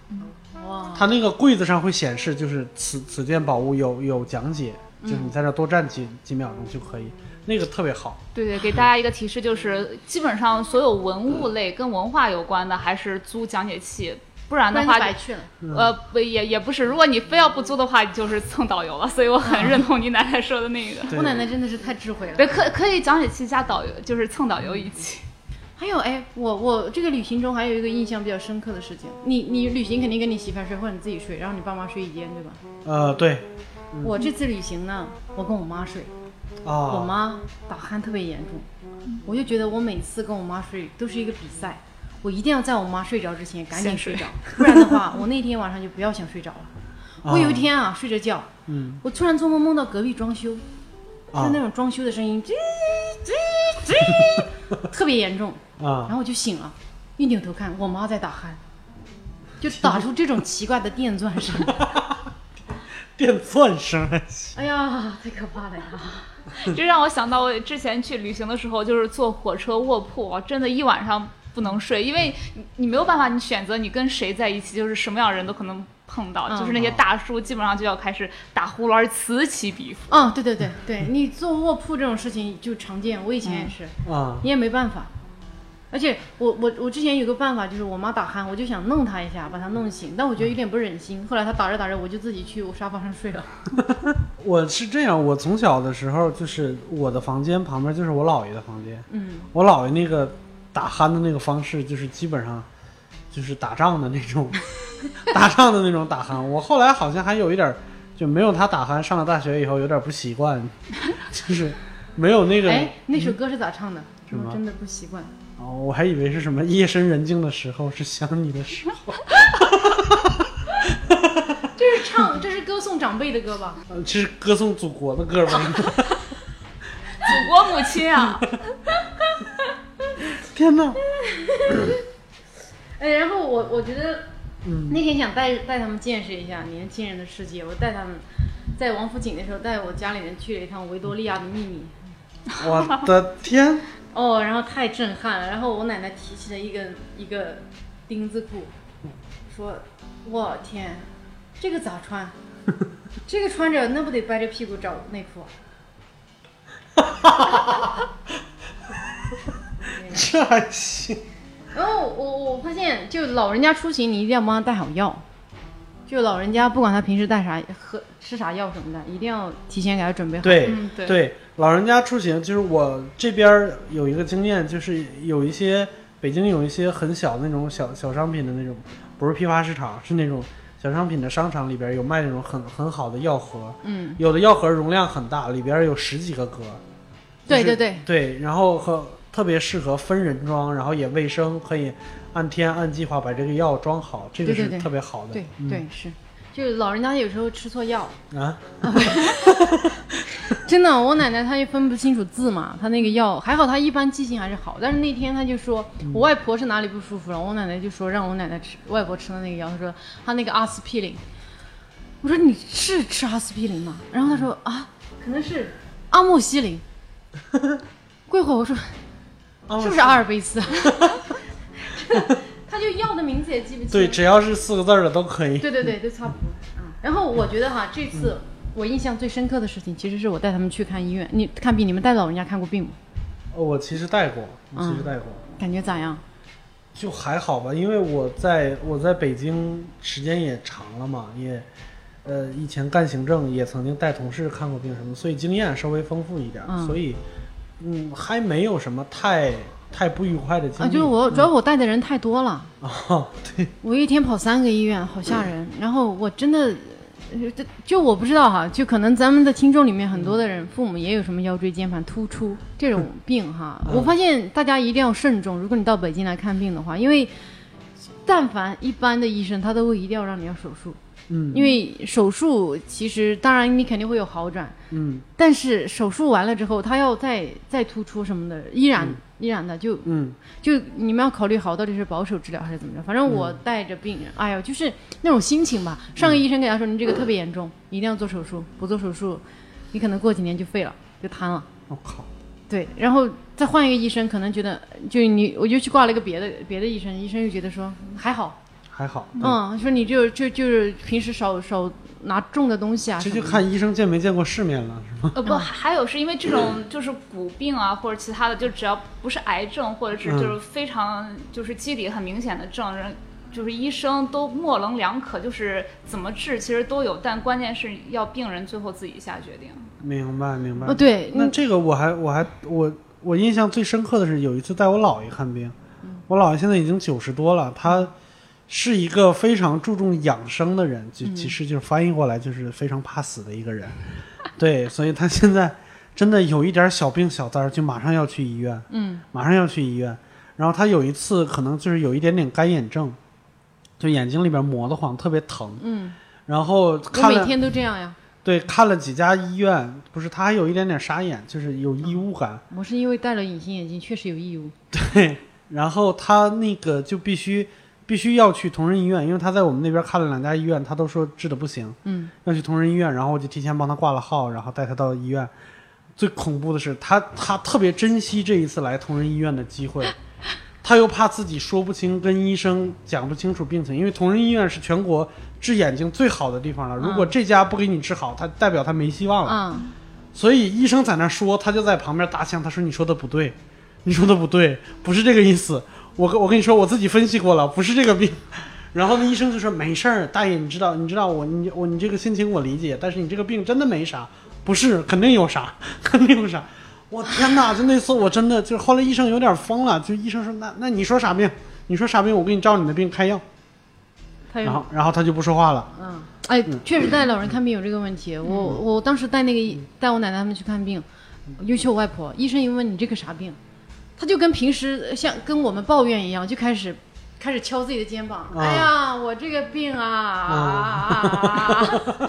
哇，它那个柜子上会显示，就是此此件宝物有有讲解，就是你在这多站几几秒钟就可以，那个特别好。对对，给大家一个提示，就是基本上所有文物类跟文化有关的，还是租讲解器，不然的话白去了。呃，不也也不是，如果你非要不租的话，就是蹭导游了。所以我很认同你奶奶说的那个。我奶奶真的是太智慧了。对，可可以讲解器加导游，就是蹭导游一起。还有哎，我我这个旅行中还有一个印象比较深刻的事情，你你旅行肯定跟你媳妇儿睡或者你自己睡，然后你爸妈睡一间，对吧？呃，对，我这次旅行呢，我跟我妈睡，我啊，妈打鼾特别严重，我就觉得我每次跟我妈睡都是一个比赛，我一定要在我妈睡着之前赶紧先睡睡着，不然的话，我那天晚上就不要想睡着了。我有一啊，天啊，睡着觉，嗯我突然做梦梦到隔壁装修，就那种装修的声音，吱吱吱，特别严重。啊然后我就醒了，一扭头看，我妈在打鼾，就打出这种奇怪的电钻声。电钻声。哎呀，太可怕了呀！这让我想到我之前去旅行的时候，就是坐火车卧铺，啊真的一晚上不能睡，因为你你没有办法，你选择你跟谁在一起，就是什么样的人都可能碰到，嗯就是那些大叔基本上就要开始打呼噜，而此起彼伏。嗯，对对对对，你坐卧铺这种事情就常见，我以前也是，啊，你也没办法。而且我我我之前有个办法，就是我妈打鼾，我就想弄她一下，把她弄醒，但我觉得有点不忍心。后来她打着打着，我就自己去我沙发上睡了。我是这样，我从小的时候就是我的房间旁边就是我姥爷的房间，嗯，我姥爷那个打鼾的那个方式就是基本上就是打仗的那种，打仗的那种打鼾。我后来好像还有一点儿就没有他打鼾，上了大学以后有点不习惯，就是没有那个哎，那首歌是咋唱的？真的不习惯。哦，我还以为是什么夜深人静的时候是想你的时候，这是唱，这是歌颂长辈的歌吧？呃这是歌颂祖国的歌吧？祖国母亲啊，天哪！哎，然后我我觉得嗯那天想带带他们见识一下年轻人的世界，我带他们在王府井的时候带我家里人去了一趟维多利亚的秘密。我的天！哦，然后太震撼了。然后我奶奶提起了一个一个丁字裤，说：“我天，这个咋穿？这个穿着那不得掰着屁股找内裤啊？” 这还行？然后我我发现，就老人家出行，你一定要帮他带好药。就老人家不管他平时带啥喝吃啥药什么的，一定要提前给他准备好。对、嗯对老人家出行，就是我这边有一个经验，就是有一些北京有一些很小的那种小小商品的那种，不是批发市场，是那种小商品的商场里边有卖那种很很好的药盒，嗯，有的药盒容量很大，里边有十几个格。对对对，对，然后和特别适合分人装，然后也卫生，可以按天按计划把这个药装好，这个是特别好的。对嗯对是，就是老人家有时候吃错药，啊，真的，我奶奶她也分不清楚字嘛，她那个药还好，她一般记性还是好。但是那天她就说，嗯我外婆是哪里不舒服了，我奶奶就说让我奶奶吃外婆吃的那个药，她说她那个阿司匹林。我说你是吃阿司匹林吗？然后她说啊，可能是阿莫西林。过一会儿我说是不是阿尔卑斯？他就要的名字也记不清。对，只要是四个字的都可以。对对对，都差不多。嗯，然后我觉得哈，这次我印象最深刻的事情，其实是我带他们去看医院。你看病，你们带老人家看过病吗？哦我其实带过，我其实带过。感觉咋样？就还好吧，因为我在我在北京时间也长了嘛，也呃以前干行政也曾经带同事看过病什么，所以经验稍微丰富一点，嗯所以嗯还没有什么太太不愉快的经啊，就是我主要我带的人太多了，啊，对，我一天跑三个医院，好吓人。然后我真的，就就我不知道哈，就可能咱们的听众里面很多的人，父母也有什么腰椎间盘突出这种病哈。嗯我发现大家一定要慎重，如果你到北京来看病的话，因为但凡一般的医生，他都会一定要让你要手术。嗯因为手术其实当然你肯定会有好转，嗯但是手术完了之后，他要再再突出什么的，依然、依然的就嗯就你们要考虑好，到底是保守治疗还是怎么着。反正我带着病人，哎呦，就是那种心情吧。上个医生给他说你这个特别严重，一定要做手术，不做手术，你可能过几年就废了，就瘫了。我、靠，对，然后再换一个医生，可能觉得就你，我就去挂了一个别的别的医生，医生又觉得说还好，还好，嗯，说你就就就是平时少少拿重的东西啊这就看医生见没见过世面了，是吗？呃不，还有是因为这种 就是骨病啊，或者其他的，就只要不是癌症，或者是嗯就是非常就是机理很明显的症，人就是医生都模棱两可，就是怎么治其实都有，但关键是要病人最后自己下决定。明白明白。哦，对，嗯那这个我还我还我我印象最深刻的是有一次带我姥爷看病，我姥爷现在已经九十多了，他是一个非常注重养生的人，就其实就是翻译过来就是非常怕死的一个人，对，所以他现在真的有一点小病小灾就马上要去医院，嗯马上要去医院。然后他有一次可能就是有一点点干眼症，就眼睛里边磨得慌，特别疼。嗯，然后我看了每天都这样呀。对看了几家医院，不是他还有一点点沙眼，就是有异物感。我是因为戴了隐形眼镜，确实有异物。对，然后他那个就必须必须要去同仁医院，因为他在我们那边看了两家医院，他都说治的不行，嗯，要去同仁医院，然后我就提前帮他挂了号，然后带他到医院。最恐怖的是，他他特别珍惜这一次来同仁医院的机会，他又怕自己说不清，跟医生讲不清楚病情，因为同仁医院是全国治眼睛最好的地方了。如果这家不给你治好，他代表他没希望了。嗯，所以医生在那说，他就在旁边搭腔，他说：“你说的不对，你说的不对，不是这个意思。我跟我跟你说，我自己分析过了，不是这个病。”然后那医生就说：“没事儿，大爷，你知道，你知道我你我你这个心情我理解，但是你这个病真的没啥，不是，肯定有啥，肯定有啥。”我天哪！就那次我真的就后来医生有点疯了，就医生说：“那那你说啥病？你说啥病？我给你照你的病开药。”然后然后他就不说话了。嗯，哎，确实 带老人看病有这个问题。我我当时带那个带我奶奶他们去看病，尤其我外婆，医生一问你这个啥病，他就跟平时像跟我们抱怨一样，就开始开始敲自己的肩膀。啊哎呀，我这个病啊啊啊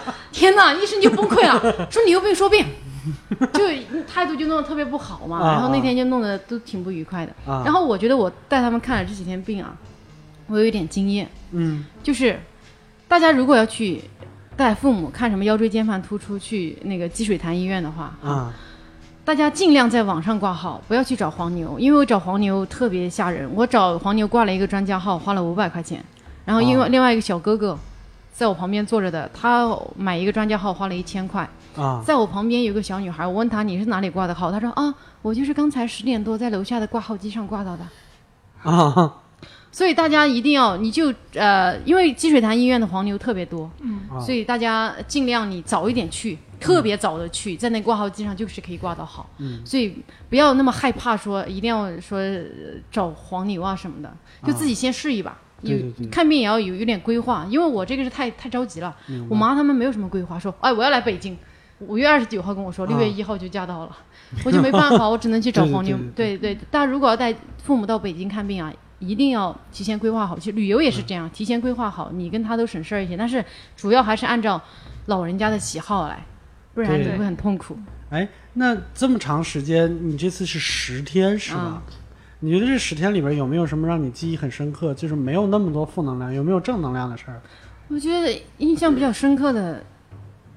啊！天哪，医生就崩溃了，说你有病说病，就态度就弄得特别不好嘛。啊然后那天就弄得都挺不愉快的。啊然后我觉得我带他们看了这几天病啊，我有一点经验。嗯就是大家如果要去带父母看什么腰椎间盘突出去那个积水潭医院的话，啊大家尽量在网上挂号，不要去找黄牛，因为我找黄牛特别吓人。我找黄牛挂了一个专家号，花了五百块钱，然后因为哦另外一个小哥哥在我旁边坐着的，他买一个专家号花了一千块。啊。在我旁边有个小女孩，我问她你是哪里挂的号，她说啊，我就是刚才十点多在楼下的挂号机上挂到的。啊。所以大家一定要，你就呃，因为积水潭医院的黄牛特别多，嗯。所以大家尽量你早一点去，特别早的去，在那挂号机上就是可以挂到好。嗯所以不要那么害怕说一定要说呃找黄牛啊什么的，就自己先试一把。有看病也要有有点规划，因为我这个是太太着急了。我妈他们没有什么规划，说哎我要来北京，五月二十九号跟我说，六月一号就驾到了，我就没办法，我只能去找黄牛。对 对对，大家如果要带父母到北京看病啊，一定要提前规划好。去旅游也是这样，提前规划好，你跟他都省事儿一些。但是主要还是按照老人家的喜好来，不然对你会很痛苦。哎，那这么长时间，你这次是十天是吧？你觉得这十天里边有没有什么让你记忆很深刻，就是没有那么多负能量，有没有正能量的事儿？我觉得印象比较深刻的，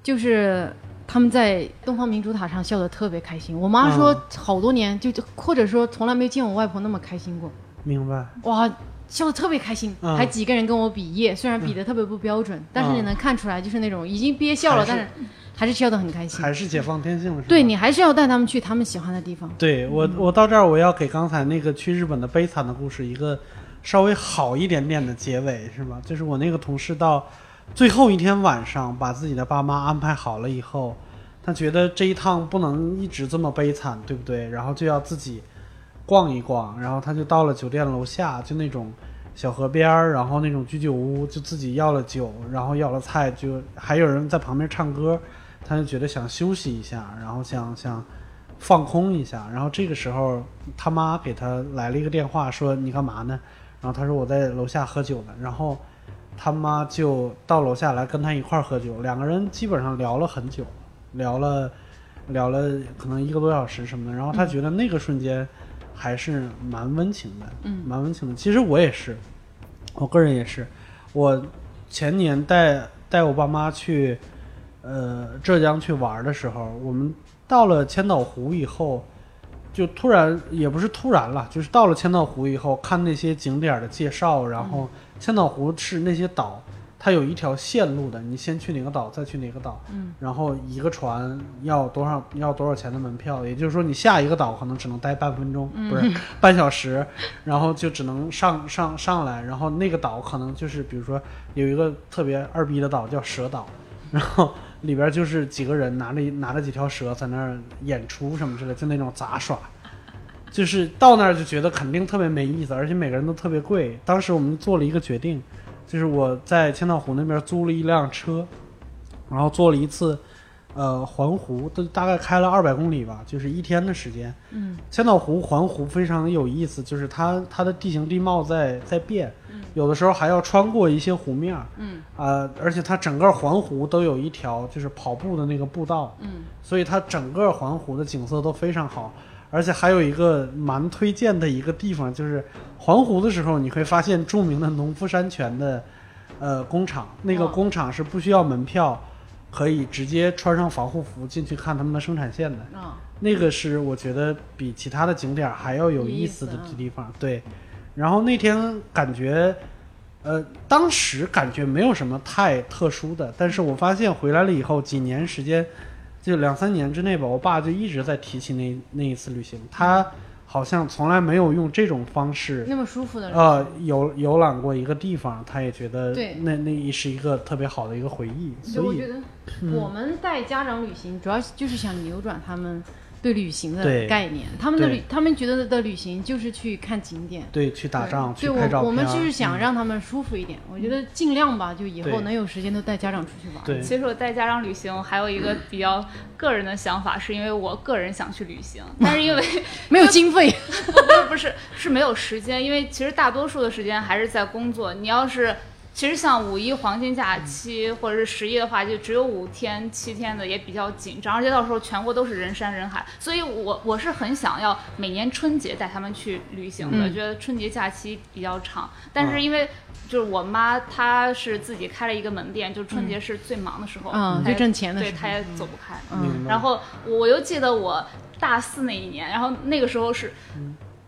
就是他们在东方明珠塔上笑得特别开心。我妈说好多年就或者说从来没见我外婆那么开心过，明白？哇，笑得特别开心，嗯还几个人跟我比耶，虽然比的特别不标准，但是你能看出来就是那种已经憋笑了，是但是还是笑得很开心。还是解放天性了？是吧对你还是要带他们去他们喜欢的地方。对我，我到这儿我要给刚才那个去日本的悲惨的故事一个稍微好一点点的结尾，是吧？就是我那个同事到最后一天晚上把自己的爸妈安排好了以后，他觉得这一趟不能一直这么悲惨，对不对？然后就要自己逛一逛，然后他就到了酒店楼下，就那种小河边儿，然后那种居酒屋，就自己要了酒，然后要了菜，就还有人在旁边唱歌，他就觉得想休息一下，然后想想放空一下。然后这个时候，他妈给他来了一个电话，说你干嘛呢？然后他说我在楼下喝酒呢。然后他妈就到楼下来跟他一块儿喝酒，两个人基本上聊了很久，聊了聊了可能一个多小时什么的。然后他觉得那个瞬间还是蛮温情的，嗯，蛮温情的。其实我也是，我个人也是，我前年带带我爸妈去呃浙江去玩的时候，我们到了千岛湖以后，就突然也不是突然了，就是到了千岛湖以后，看那些景点的介绍，然后千岛湖是那些岛，它有一条线路的，你先去哪个岛，再去哪个岛，嗯，然后一个船要多少要多少钱的门票，也就是说你下一个岛可能只能待半分钟，不是半小时，然后就只能上上上来，然后那个岛可能就是比如说有一个特别二逼的岛叫蛇岛，然后里边就是几个人拿着拿着几条蛇在那儿演出什么之类，就那种杂耍。就是到那儿就觉得肯定特别没意思，而且每个人都特别贵。当时我们做了一个决定，就是我在千岛湖那边租了一辆车，然后做了一次，呃，环湖，都大概开了二百公里吧，就是一天的时间。嗯，千岛湖环湖非常有意思，就是它它的地形地貌在在变，有的时候还要穿过一些湖面儿。嗯，啊、而且它整个环湖都有一条就是跑步的那个步道。嗯，所以它整个环湖的景色都非常好。而且还有一个蛮推荐的一个地方，就是环湖的时候，你会发现著名的农夫山泉的呃工厂，那个哦工厂是不需要门票，可以直接穿上防护服进去看他们的生产线的。啊，那个是我觉得比其他的景点儿还要有意思的地方。对，然后那天感觉，呃，当时感觉没有什么太特殊的，但是我发现回来了以后，几年时间，就两三年之内吧，我爸就一直在提起那那一次旅行，他好像从来没有用这种方式。那么舒服的，呃，游游览过一个地方，他也觉得对那那是一个特别好的一个回忆，所以我觉得我们带家长旅行，主要就是想扭转他们对旅行的概念。他们的旅，他们觉得的旅行就是去看景点。对去打仗、对去拍照片儿，我，我们就是想嗯让他们舒服一点。我觉得尽量吧，就以后能有时间都带家长出去玩。对其实我带家长旅行还有一个比较个人的想法，是因为我个人想去旅行，但是因为 没有经费，不不是不是是没有时间，因为其实大多数的时间还是在工作。你要是其实像五一黄金假期或者是十一的话，就只有五天七天的，也比较紧张，而且到时候全国都是人山人海，所以我我是很想要每年春节带他们去旅行的，嗯。觉得春节假期比较长，但是因为。就是我妈，她是自己开了一个门店，就春节是最忙的时候，嗯，最挣钱的对，时候。她。也走不开。嗯然后我又记得我大四那一年，然后那个时候是，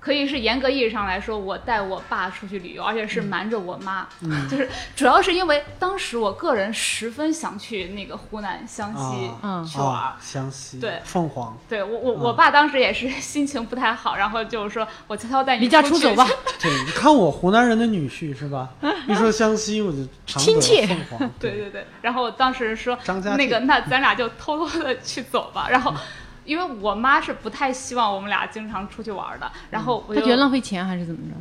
可以是严格意义上来说，我带我爸出去旅游，而且是瞒着我妈，就是主要是因为当时我个人十分想去那个湖南湘西嗯。去玩。湘西对。凤凰，对我我嗯。我爸当时也是 心情不太好，然后就是说我悄悄带你离家出走吧，对，你看我湖南人的女婿是吧？一说湘西，我就常德亲切。凤凰，对。对对，然后我当时说张家那个，那咱俩就偷偷的去走吧。然后，因为我妈是不太希望我们俩经常出去玩的，然后我就他觉得浪费钱还是怎么着？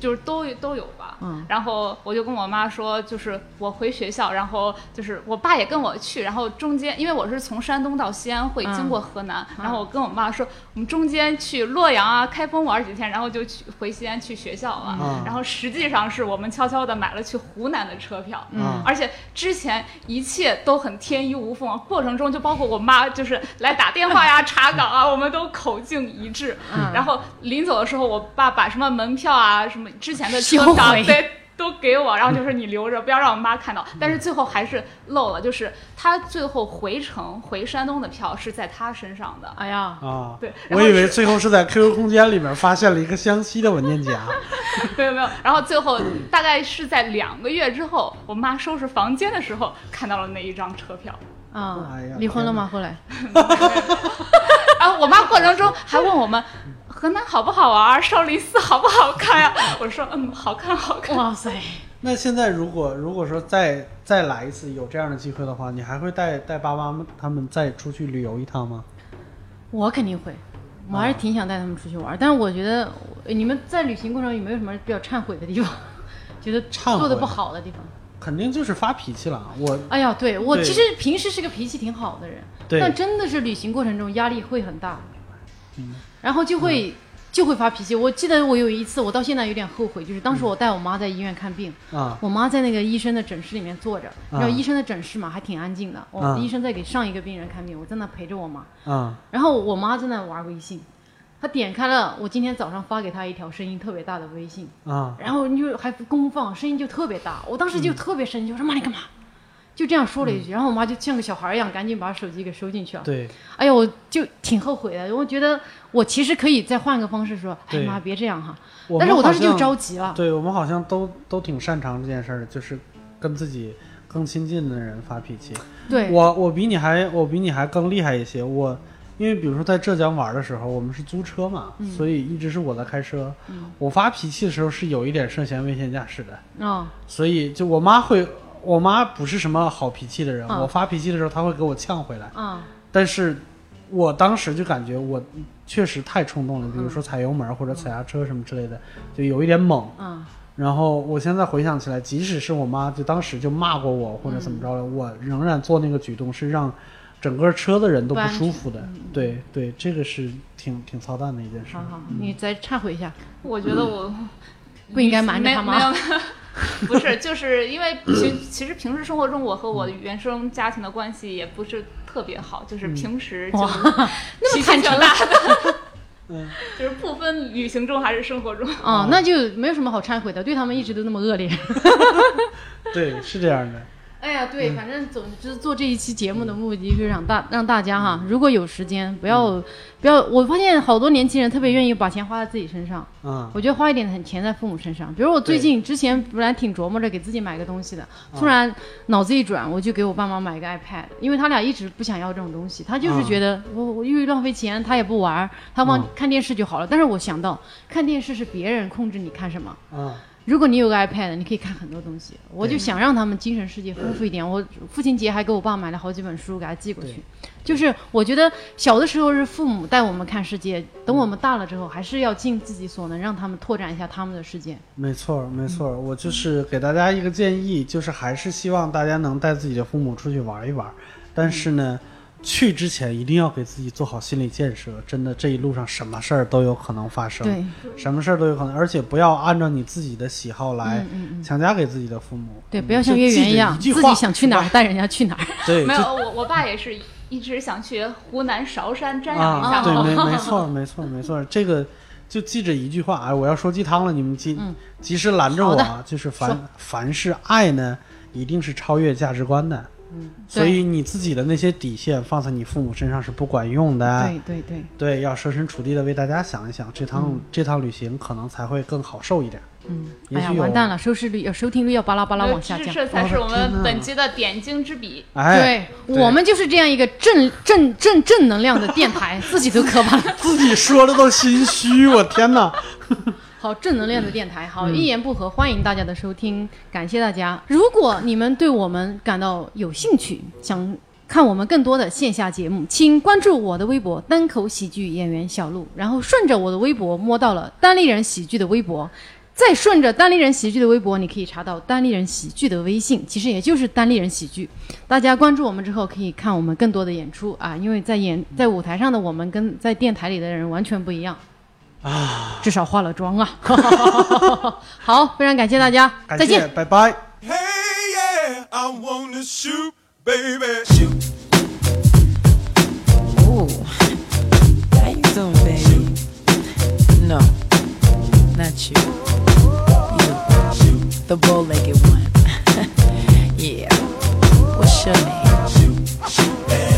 就是都都有吧。嗯然后我就跟我妈说，就是我回学校，然后就是我爸也跟我去，然后中间因为我是从山东到西安会嗯经过河南，然后我跟我妈说，我们中间去洛阳啊、开封玩几天，然后就去回西安去学校了。嗯然后实际上是我们悄悄的买了去湖南的车票。嗯而且之前一切都很天衣无缝，过程中就包括我妈就是来打电话呀、查岗啊，我们都口径一致。嗯然后临走的时候，我爸把什么门票啊、什么之前的销车票对都给我，然后就说你留着，不要让我妈看到。但是最后还是漏了，就是他最后回程回山东的票是在他身上的。哎呀，啊，对，我以为最后是在 QQ 空间里面发现了一个湘西的文件夹，没有没有，然后最后大概是在两个月之后，我妈收拾房间的时候看到了那一张车票。啊哎呀，离婚了吗？后来 然后我妈过程中还问我们。河南好不好玩？少林寺好不好看呀？我说嗯，好看好看。哇塞，那现在如果如果说再再来一次有这样的机会的话，你还会带带爸妈们他们再出去旅游一趟吗？我肯定会，我还是挺想带他们出去玩儿。但是我觉得呃你们在旅行过程中有没有什么比较忏悔的地方？觉得做的不好的地方？肯定就是发脾气了。我哎呀，对我其实平时是个脾气挺好的人，对但真的是旅行过程中压力会很大，嗯然后就会、就会发脾气。我记得我有一次，我到现在有点后悔，就是当时我带我妈在医院看病，啊。我妈在那个医生的诊室里面坐着，啊。然后医生的诊室嘛还挺安静的，我、啊医生在给上一个病人看病，我在那陪着我妈，啊。然后我妈在那玩微信，她点开了我今天早上发给她一条声音特别大的微信，啊！然后你就还不公放，声音就特别大，我当时就特别生气，我说妈你干嘛？就这样说了一句，然后我妈就像个小孩一样，赶紧把手机给收进去了。对哎呀，我就挺后悔的，我觉得我其实可以再换个方式说，哎对妈别这样哈。但是我当时就着急了。对我们好像都都挺擅长这件事儿的，就是跟自己更亲近的人发脾气。对，我我比你还我比你还更厉害一些。我因为比如说在浙江玩的时候，我们是租车嘛，嗯所以一直是我在开车。我发脾气的时候是有一点涉嫌危险驾驶的，啊、所以就我妈会，我妈不是什么好脾气的人，嗯我发脾气的时候她会给我呛回来。啊但是我当时就感觉我确实太冲动了，比如嗯说踩油门或者踩刹车什么之类的，就有一点猛。啊然后我现在回想起来，即使是我妈就当时就骂过我或者怎么着了，嗯我仍然做那个举动是让整个车的人都不舒服的。对对，这个是挺挺操蛋的一件事好。好，你再忏悔一下，我觉得我 不应该瞒着他没妈。不是，就是因为 其其实平时生活中，我和我的原生家庭的关系也不是特别好，就是平时就哇脾气挺大的。嗯，就是不分旅行中还是生活中。啊，那就没有什么好忏悔的，对他们一直都那么恶劣。对，是这样的。哎呀，对，反正总之做这一期节目的目的就是让大让大家哈，如果有时间，不要不要，我发现好多年轻人特别愿意把钱花在自己身上。嗯，我觉得花一点钱在父母身上，比如我最近之前本来挺琢磨着给自己买个东西的，突然脑子一转，我就给我爸妈买一个 iPad，因为他俩一直不想要这种东西，他就是觉得我我又浪费钱，他也不玩儿，他忘嗯看电视就好了。但是我想到看电视是别人控制你看什么，嗯，如果你有个 iPad，你可以看很多东西。我就想让他们精神世界丰富一点。我父亲节还给我爸买了好几本书，给他寄过去。就是我觉得小的时候是父母带我们看世界，等我们大了之后，还是要尽自己所能，让他们拓展一下他们的世界。没错，没错。我就是给大家一个建议，就是还是希望大家能带自己的父母出去玩一玩，但是呢。去之前一定要给自己做好心理建设，真的这一路上什么事儿都有可能发生，对，什么事儿都有可能，而且不要按照你自己的喜好来强加给自己的父母。对，嗯不要像月就记着圆一样，自己想去哪儿带人家去哪儿。对，没有，我我爸也是一直想去湖南韶山瞻仰一啊，下对，没没错，没错，没错，这个就记着一句话，哎，我要说鸡汤了，你们及嗯。及时拦着我啊，就是凡凡是爱呢，一定是超越价值观的。嗯，所以你自己的那些底线放在你父母身上是不管用的。对对对，对，要设身处地的为大家想一想，这趟、这趟旅行可能才会更好受一点。嗯，哎呀，也许有完蛋了，收视率、要收听率要巴拉巴拉往下降。这这才是我们本期的点睛之笔。哎，对我们就是这样一个正正正正能量的电台，自己都可怕了。自己说的都心虚，我天哪！好，正能量的电台，嗯好，一言不合，欢迎大家的收听，感谢大家。如果你们对我们感到有兴趣，想看我们更多的线下节目，请关注我的微博“单口喜剧演员小鹿”，然后顺着我的微博摸到了单立人喜剧的微博。再顺着单立人喜剧的微博，你可以查到单立人喜剧的微信，其实也就是单立人喜剧。大家关注我们之后，可以看我们更多的演出啊，因为在演在舞台上的我们跟在电台里的人完全不一样啊，至少化了妆啊。好，非常感谢大家，再见，。拜拜。Hey, yeah, I wanna shoot, baby. Shoot. Ooh, how you doing, baby? No, not you. You, the bow-legged one. yeah. What's your name?